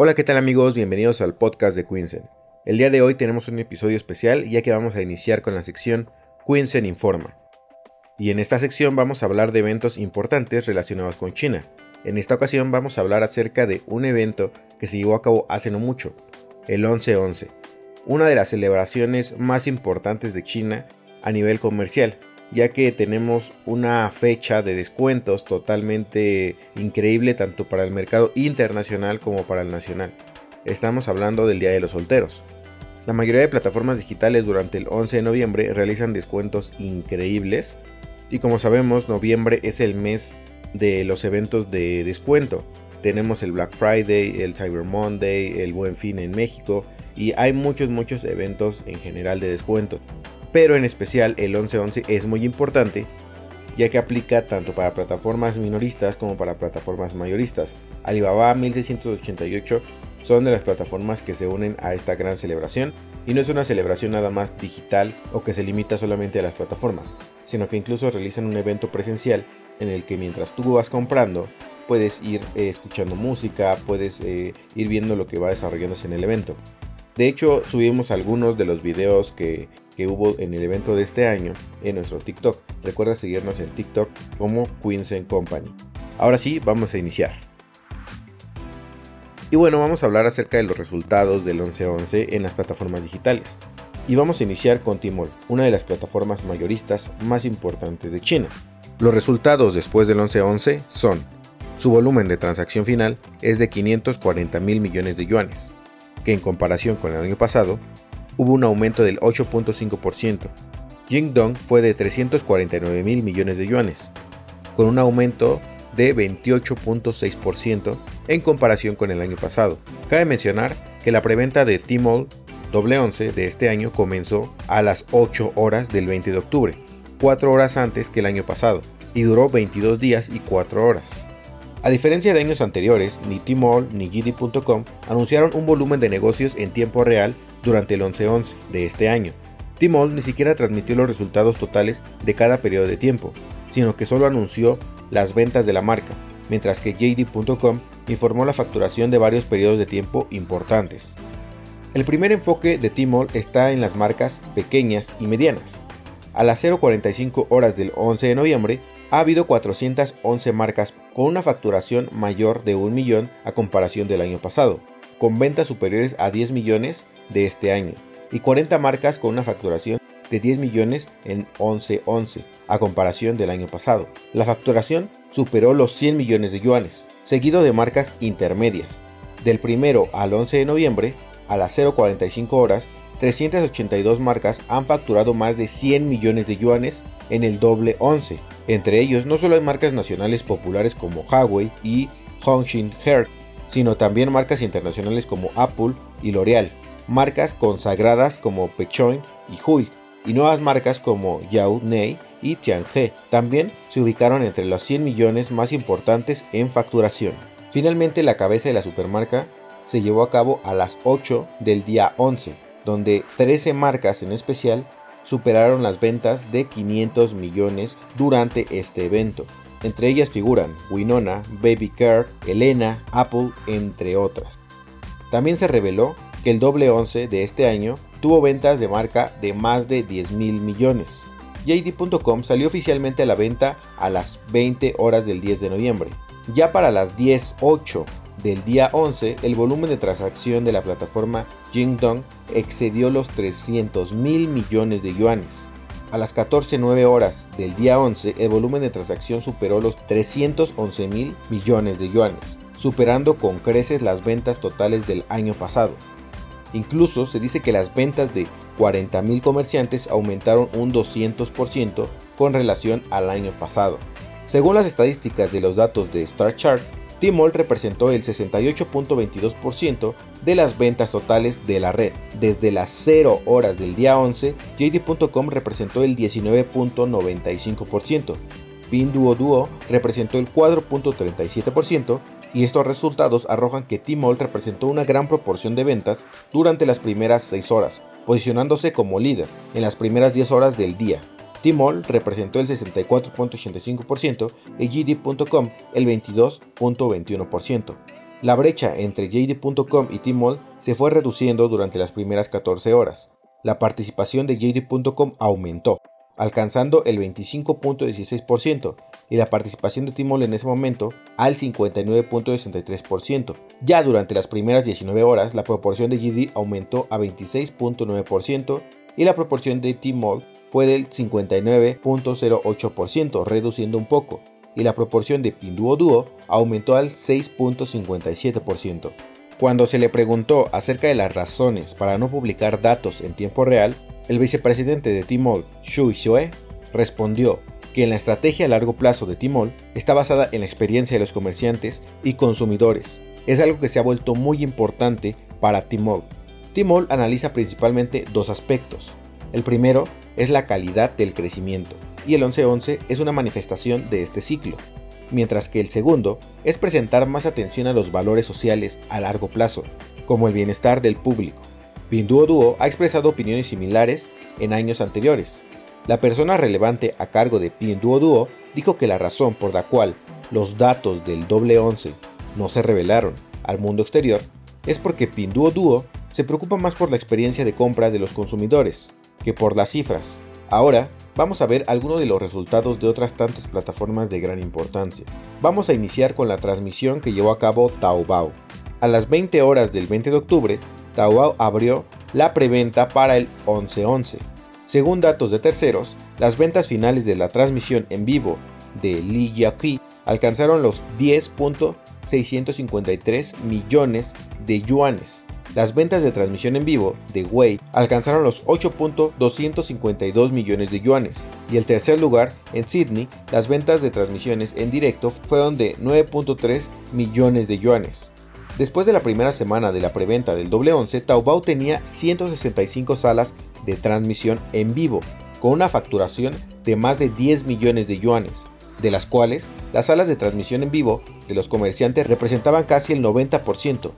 Hola, ¿qué tal amigos? Bienvenidos al podcast de Quinsen. El día de hoy tenemos un episodio especial ya que vamos a iniciar con la sección Quinsen Informa. Y en esta sección vamos a hablar de eventos importantes relacionados con China. En esta ocasión vamos a hablar acerca de un evento que se llevó a cabo hace no mucho, el 11-11, una de las celebraciones más importantes de China a nivel comercial, ya que tenemos una fecha de descuentos totalmente increíble tanto para el mercado internacional como para el nacional. Estamos hablando del Día de los Solteros. La mayoría de plataformas digitales durante el 11 de noviembre realizan descuentos increíbles y como sabemos noviembre es el mes de los eventos de descuento. Tenemos el Black Friday, el Cyber Monday, el Buen Fin en México y hay muchos muchos eventos en general de descuento pero en especial el 1111 es muy importante ya que aplica tanto para plataformas minoristas como para plataformas mayoristas. Alibaba 1688 son de las plataformas que se unen a esta gran celebración y no es una celebración nada más digital o que se limita solamente a las plataformas, sino que incluso realizan un evento presencial en el que mientras tú vas comprando puedes ir eh, escuchando música, puedes eh, ir viendo lo que va desarrollándose en el evento. De hecho, subimos algunos de los videos que, hubo en el evento de este año en nuestro TikTok. Recuerda seguirnos en TikTok como Queens Company. Ahora sí, vamos a iniciar. Y bueno, vamos a hablar acerca de los resultados del 1111 en las plataformas digitales. Y vamos a iniciar con Tmall, una de las plataformas mayoristas más importantes de China. Los resultados después del 1111 son, su volumen de transacción final es de 540 mil millones de yuanes, que en comparación con el año pasado hubo un aumento del 8.5%. Jingdong fue de 349 mil millones de yuanes, con un aumento de 28.6% en comparación con el año pasado. Cabe mencionar que la preventa de Tmall doble 11 de este año comenzó a las 8 horas del 20 de octubre, 4 horas antes que el año pasado, y duró 22 días y 4 horas. A diferencia de años anteriores, ni Tmall ni JD.com anunciaron un volumen de negocios en tiempo real durante el 11-11 de este año. Tmall ni siquiera transmitió los resultados totales de cada periodo de tiempo, sino que solo anunció las ventas de la marca, mientras que JD.com informó la facturación de varios periodos de tiempo importantes. El primer enfoque de Tmall está en las marcas pequeñas y medianas. A las 0.45 horas del 11 de noviembre, ha habido 411 marcas con una facturación mayor de un millón a comparación del año pasado, con ventas superiores a 10 millones de este año, y 40 marcas con una facturación de 10 millones en 11-11 a comparación del año pasado. La facturación superó los 100 millones de yuanes, seguido de marcas intermedias. Del 1 al 11 de noviembre, a las 0.45 horas, 382 marcas han facturado más de 100 millones de yuanes en el doble 11. Entre ellos no solo hay marcas nacionales populares como Huawei y Hongxin Herc, sino también marcas internacionales como Apple y L'Oreal, marcas consagradas como Pechoin y Huil, y nuevas marcas como Yao Nei y Tianhe. También se ubicaron entre los 100 millones más importantes en facturación. Finalmente la cabeza de la supermarca se llevó a cabo a las 8 del día 11 donde 13 marcas en especial superaron las ventas de 500 millones durante este evento. Entre ellas figuran Winona, Baby Care, Elena, Apple, entre otras. También se reveló que el doble 11 de este año tuvo ventas de marca de más de 10 mil millones. JD.com salió oficialmente a la venta a las 20 horas del 10 de noviembre. Ya para las 10.08 del día 11, el volumen de transacción de la plataforma Jingdong excedió los 300 mil millones de yuanes. A las 14.09 horas del día 11, el volumen de transacción superó los 311 mil millones de yuanes, superando con creces las ventas totales del año pasado. Incluso se dice que las ventas de 40 mil comerciantes aumentaron un 200% con relación al año pasado. Según las estadísticas de los datos de StarChart, Tmall representó el 68.22% de las ventas totales de la red. Desde las 0 horas del día 11, JD.com representó el 19.95%, Pinduoduo representó el 4.37% y estos resultados arrojan que Tmall representó una gran proporción de ventas durante las primeras 6 horas, posicionándose como líder en las primeras 10 horas del día. Tmall representó el 64.85% y GD.com el 22.21%. La brecha entre JD.com y Tmall se fue reduciendo durante las primeras 14 horas. La participación de JD.com aumentó, alcanzando el 25.16% y la participación de Tmall en ese momento al 59.63%. Ya durante las primeras 19 horas, la proporción de JD aumentó a 26.9% y la proporción de Tmall fue del 59.08%, reduciendo un poco, y la proporción de Pinduoduo aumentó al 6.57%. Cuando se le preguntó acerca de las razones para no publicar datos en tiempo real, el vicepresidente de Tmall, Xu Xue, respondió que la estrategia a largo plazo de Tmall está basada en la experiencia de los comerciantes y consumidores. Es algo que se ha vuelto muy importante para Tmall. Tmall analiza principalmente dos aspectos. El primero es la calidad del crecimiento y el 1111 es una manifestación de este ciclo, mientras que el segundo es presentar más atención a los valores sociales a largo plazo, como el bienestar del público. Pinduoduo ha expresado opiniones similares en años anteriores. La persona relevante a cargo de Pinduoduo dijo que la razón por la cual los datos del doble 11 no se revelaron al mundo exterior es porque Pinduoduo se preocupa más por la experiencia de compra de los consumidores que por las cifras. Ahora vamos a ver algunos de los resultados de otras tantas plataformas de gran importancia. Vamos a iniciar con la transmisión que llevó a cabo Taobao. A las 20 horas del 20 de octubre, Taobao abrió la preventa para el 1111. Según datos de terceros, las ventas finales de la transmisión en vivo de Li Yaqi alcanzaron los 10.653 millones de yuanes. Las ventas de transmisión en vivo de Wei alcanzaron los 8.252 millones de yuanes y el tercer lugar en Sydney, las ventas de transmisiones en directo fueron de 9.3 millones de yuanes. Después de la primera semana de la preventa del doble 11, Taobao tenía 165 salas de transmisión en vivo, con una facturación de más de 10 millones de yuanes, de las cuales las salas de transmisión en vivo de los comerciantes representaban casi el 90%,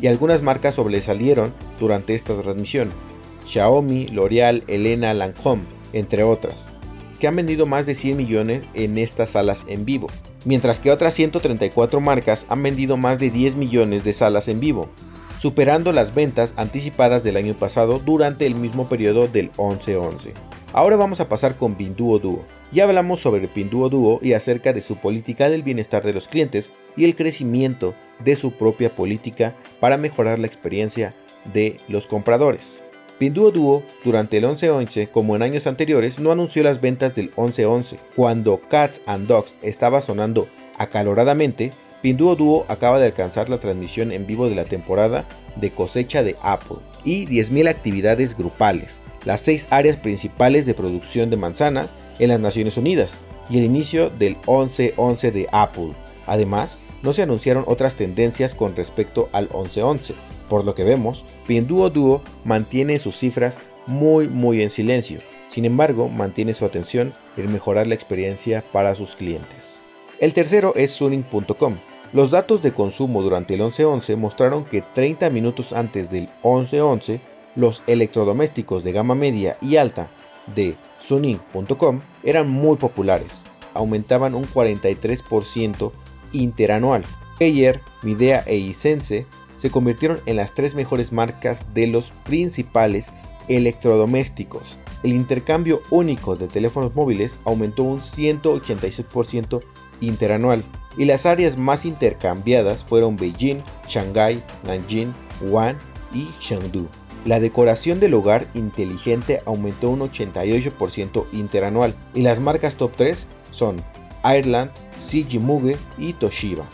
y algunas marcas sobresalieron durante esta transmisión, Xiaomi, L'Oreal, Elena, Lancôme, entre otras, que han vendido más de 100 millones en estas salas en vivo mientras que otras 134 marcas han vendido más de 10 millones de salas en vivo, superando las ventas anticipadas del año pasado durante el mismo periodo del 11-11. Ahora vamos a pasar con Pinduoduo. Ya hablamos sobre Pinduoduo y acerca de su política del bienestar de los clientes y el crecimiento de su propia política para mejorar la experiencia de los compradores. Pinduoduo durante el 11-11, como en años anteriores, no anunció las ventas del 11-11. Cuando Cats and Dogs estaba sonando acaloradamente, Pinduoduo acaba de alcanzar la transmisión en vivo de la temporada de cosecha de Apple y 10.000 actividades grupales, las seis áreas principales de producción de manzanas en las Naciones Unidas y el inicio del 11-11 de Apple. Además, no se anunciaron otras tendencias con respecto al 11-11. Por lo que vemos, Pinduoduo mantiene sus cifras muy muy en silencio. Sin embargo, mantiene su atención en mejorar la experiencia para sus clientes. El tercero es Suning.com. Los datos de consumo durante el 11-11 mostraron que 30 minutos antes del 11-11, los electrodomésticos de gama media y alta de Suning.com eran muy populares, aumentaban un 43% interanual. Ayer, Midea e Isense se convirtieron en las tres mejores marcas de los principales electrodomésticos. El intercambio único de teléfonos móviles aumentó un 186% interanual y las áreas más intercambiadas fueron Beijing, Shanghai, Nanjing, Wuhan y Chengdu. La decoración del hogar inteligente aumentó un 88% interanual y las marcas top 3 son Ireland, Muge y Toshiba.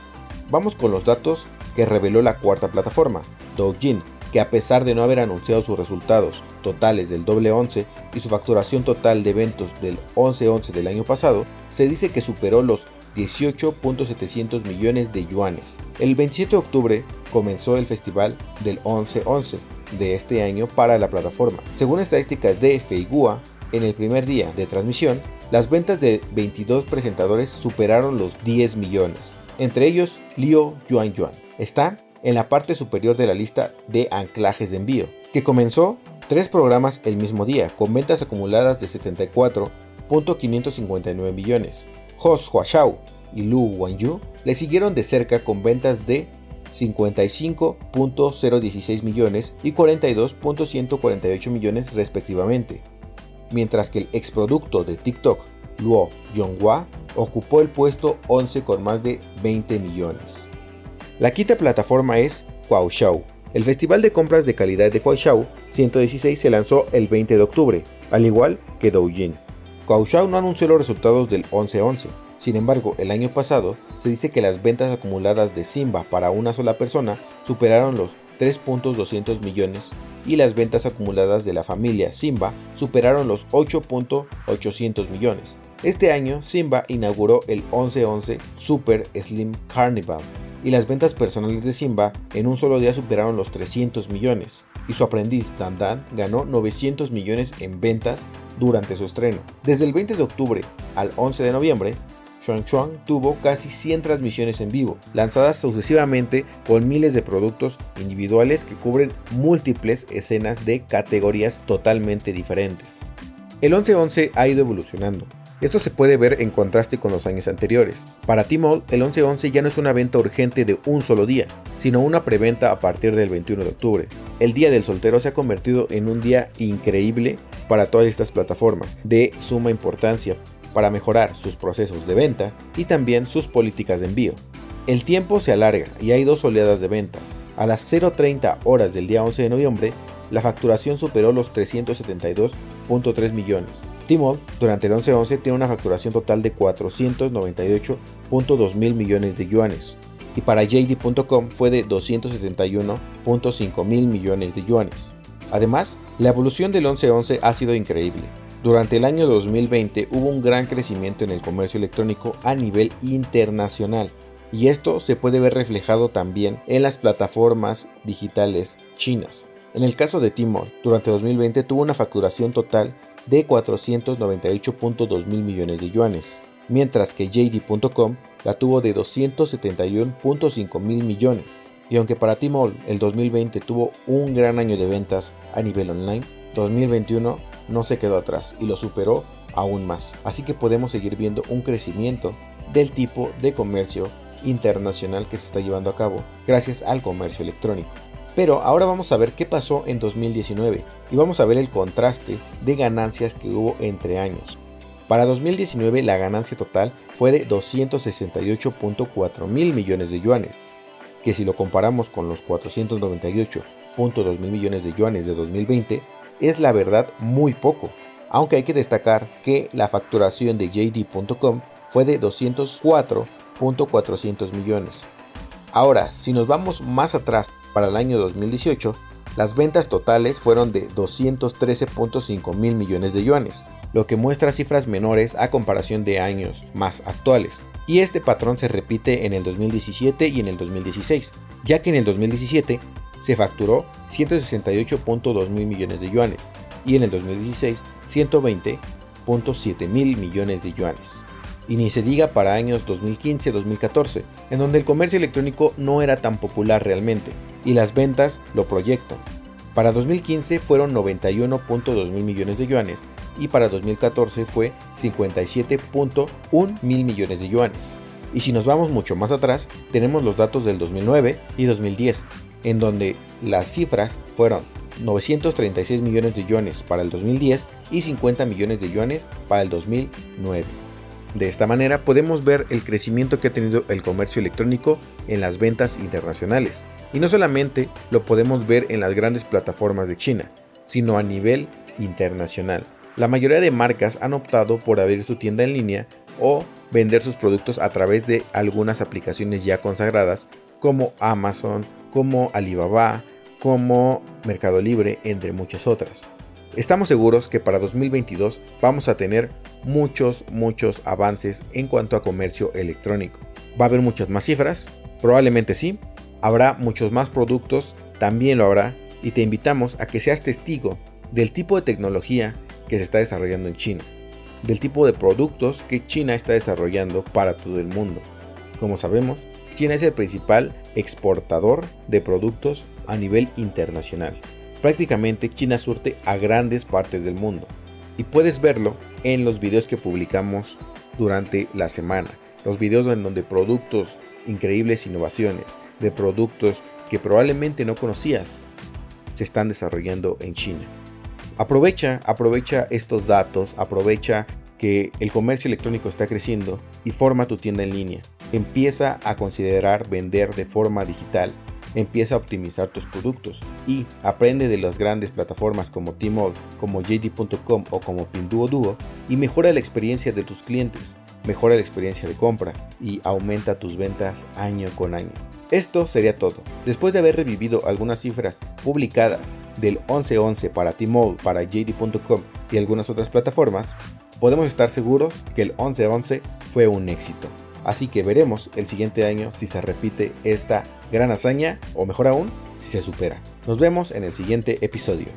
Vamos con los datos que reveló la cuarta plataforma, Douyin, que a pesar de no haber anunciado sus resultados totales del doble 11 y su facturación total de eventos del 11-11 del año pasado, se dice que superó los 18.700 millones de yuanes. El 27 de octubre comenzó el festival del 11-11 de este año para la plataforma. Según estadísticas de Feigua, en el primer día de transmisión, las ventas de 22 presentadores superaron los 10 millones, entre ellos Liu Yuan Yuan está en la parte superior de la lista de anclajes de envío, que comenzó tres programas el mismo día, con ventas acumuladas de 74.559 millones. Ho Huashao y Lu Wanyu le siguieron de cerca con ventas de 55.016 millones y 42.148 millones respectivamente, mientras que el exproducto de TikTok, Luo Yonghua, ocupó el puesto 11 con más de 20 millones. La quinta plataforma es Kuaishou. El festival de compras de calidad de Kuaishou 116 se lanzó el 20 de octubre, al igual que Douyin. Kuaishou no anunció los resultados del 11-11. Sin embargo, el año pasado se dice que las ventas acumuladas de Simba para una sola persona superaron los 3.200 millones y las ventas acumuladas de la familia Simba superaron los 8.800 millones. Este año Simba inauguró el 1111 Super Slim Carnival y las ventas personales de Simba en un solo día superaron los 300 millones y su aprendiz Dan Dan ganó 900 millones en ventas durante su estreno. Desde el 20 de octubre al 11 de noviembre, Chuan Chuan tuvo casi 100 transmisiones en vivo, lanzadas sucesivamente con miles de productos individuales que cubren múltiples escenas de categorías totalmente diferentes. El 1111 ha ido evolucionando, esto se puede ver en contraste con los años anteriores. Para Tmall, el 11-11 ya no es una venta urgente de un solo día, sino una preventa a partir del 21 de octubre. El Día del Soltero se ha convertido en un día increíble para todas estas plataformas, de suma importancia para mejorar sus procesos de venta y también sus políticas de envío. El tiempo se alarga y hay dos oleadas de ventas. A las 0.30 horas del día 11 de noviembre, la facturación superó los 372.3 millones, Tmall durante el 11-11 tiene una facturación total de 498.2 mil millones de yuanes y para JD.com fue de 271.5 mil millones de yuanes. Además, la evolución del 11-11 ha sido increíble. Durante el año 2020 hubo un gran crecimiento en el comercio electrónico a nivel internacional y esto se puede ver reflejado también en las plataformas digitales chinas. En el caso de Tmall, durante 2020 tuvo una facturación total de 498.2 mil millones de yuanes, mientras que JD.com la tuvo de 271.5 mil millones. Y aunque para Tmall el 2020 tuvo un gran año de ventas a nivel online, 2021 no se quedó atrás y lo superó aún más. Así que podemos seguir viendo un crecimiento del tipo de comercio internacional que se está llevando a cabo gracias al comercio electrónico. Pero ahora vamos a ver qué pasó en 2019 y vamos a ver el contraste de ganancias que hubo entre años. Para 2019 la ganancia total fue de 268.4 mil millones de yuanes, que si lo comparamos con los 498.2 mil millones de yuanes de 2020, es la verdad muy poco. Aunque hay que destacar que la facturación de JD.com fue de 204.400 millones. Ahora, si nos vamos más atrás para el año 2018, las ventas totales fueron de 213.5 mil millones de yuanes, lo que muestra cifras menores a comparación de años más actuales. Y este patrón se repite en el 2017 y en el 2016, ya que en el 2017 se facturó 168.2 mil millones de yuanes y en el 2016 120.7 mil millones de yuanes y ni se diga para años 2015-2014, en donde el comercio electrónico no era tan popular realmente, y las ventas lo proyectan. Para 2015 fueron 91.2 mil millones de yuanes y para 2014 fue 57.1 mil millones de yuanes. Y si nos vamos mucho más atrás, tenemos los datos del 2009 y 2010, en donde las cifras fueron 936 millones de yuanes para el 2010 y 50 millones de yuanes para el 2009. De esta manera podemos ver el crecimiento que ha tenido el comercio electrónico en las ventas internacionales. Y no solamente lo podemos ver en las grandes plataformas de China, sino a nivel internacional. La mayoría de marcas han optado por abrir su tienda en línea o vender sus productos a través de algunas aplicaciones ya consagradas como Amazon, como Alibaba, como Mercado Libre, entre muchas otras. Estamos seguros que para 2022 vamos a tener muchos, muchos avances en cuanto a comercio electrónico. Va a haber muchas más cifras, probablemente sí. Habrá muchos más productos, también lo habrá. Y te invitamos a que seas testigo del tipo de tecnología que se está desarrollando en China. Del tipo de productos que China está desarrollando para todo el mundo. Como sabemos, China es el principal exportador de productos a nivel internacional. Prácticamente China surte a grandes partes del mundo y puedes verlo en los videos que publicamos durante la semana. Los videos en donde productos, increíbles innovaciones de productos que probablemente no conocías se están desarrollando en China. Aprovecha, aprovecha estos datos, aprovecha que el comercio electrónico está creciendo y forma tu tienda en línea. Empieza a considerar vender de forma digital. Empieza a optimizar tus productos y aprende de las grandes plataformas como Tmall, como JD.com o como Pinduoduo y mejora la experiencia de tus clientes, mejora la experiencia de compra y aumenta tus ventas año con año. Esto sería todo. Después de haber revivido algunas cifras publicadas del 1111 para Tmall, para JD.com y algunas otras plataformas, podemos estar seguros que el 1111 fue un éxito. Así que veremos el siguiente año si se repite esta gran hazaña o mejor aún, si se supera. Nos vemos en el siguiente episodio.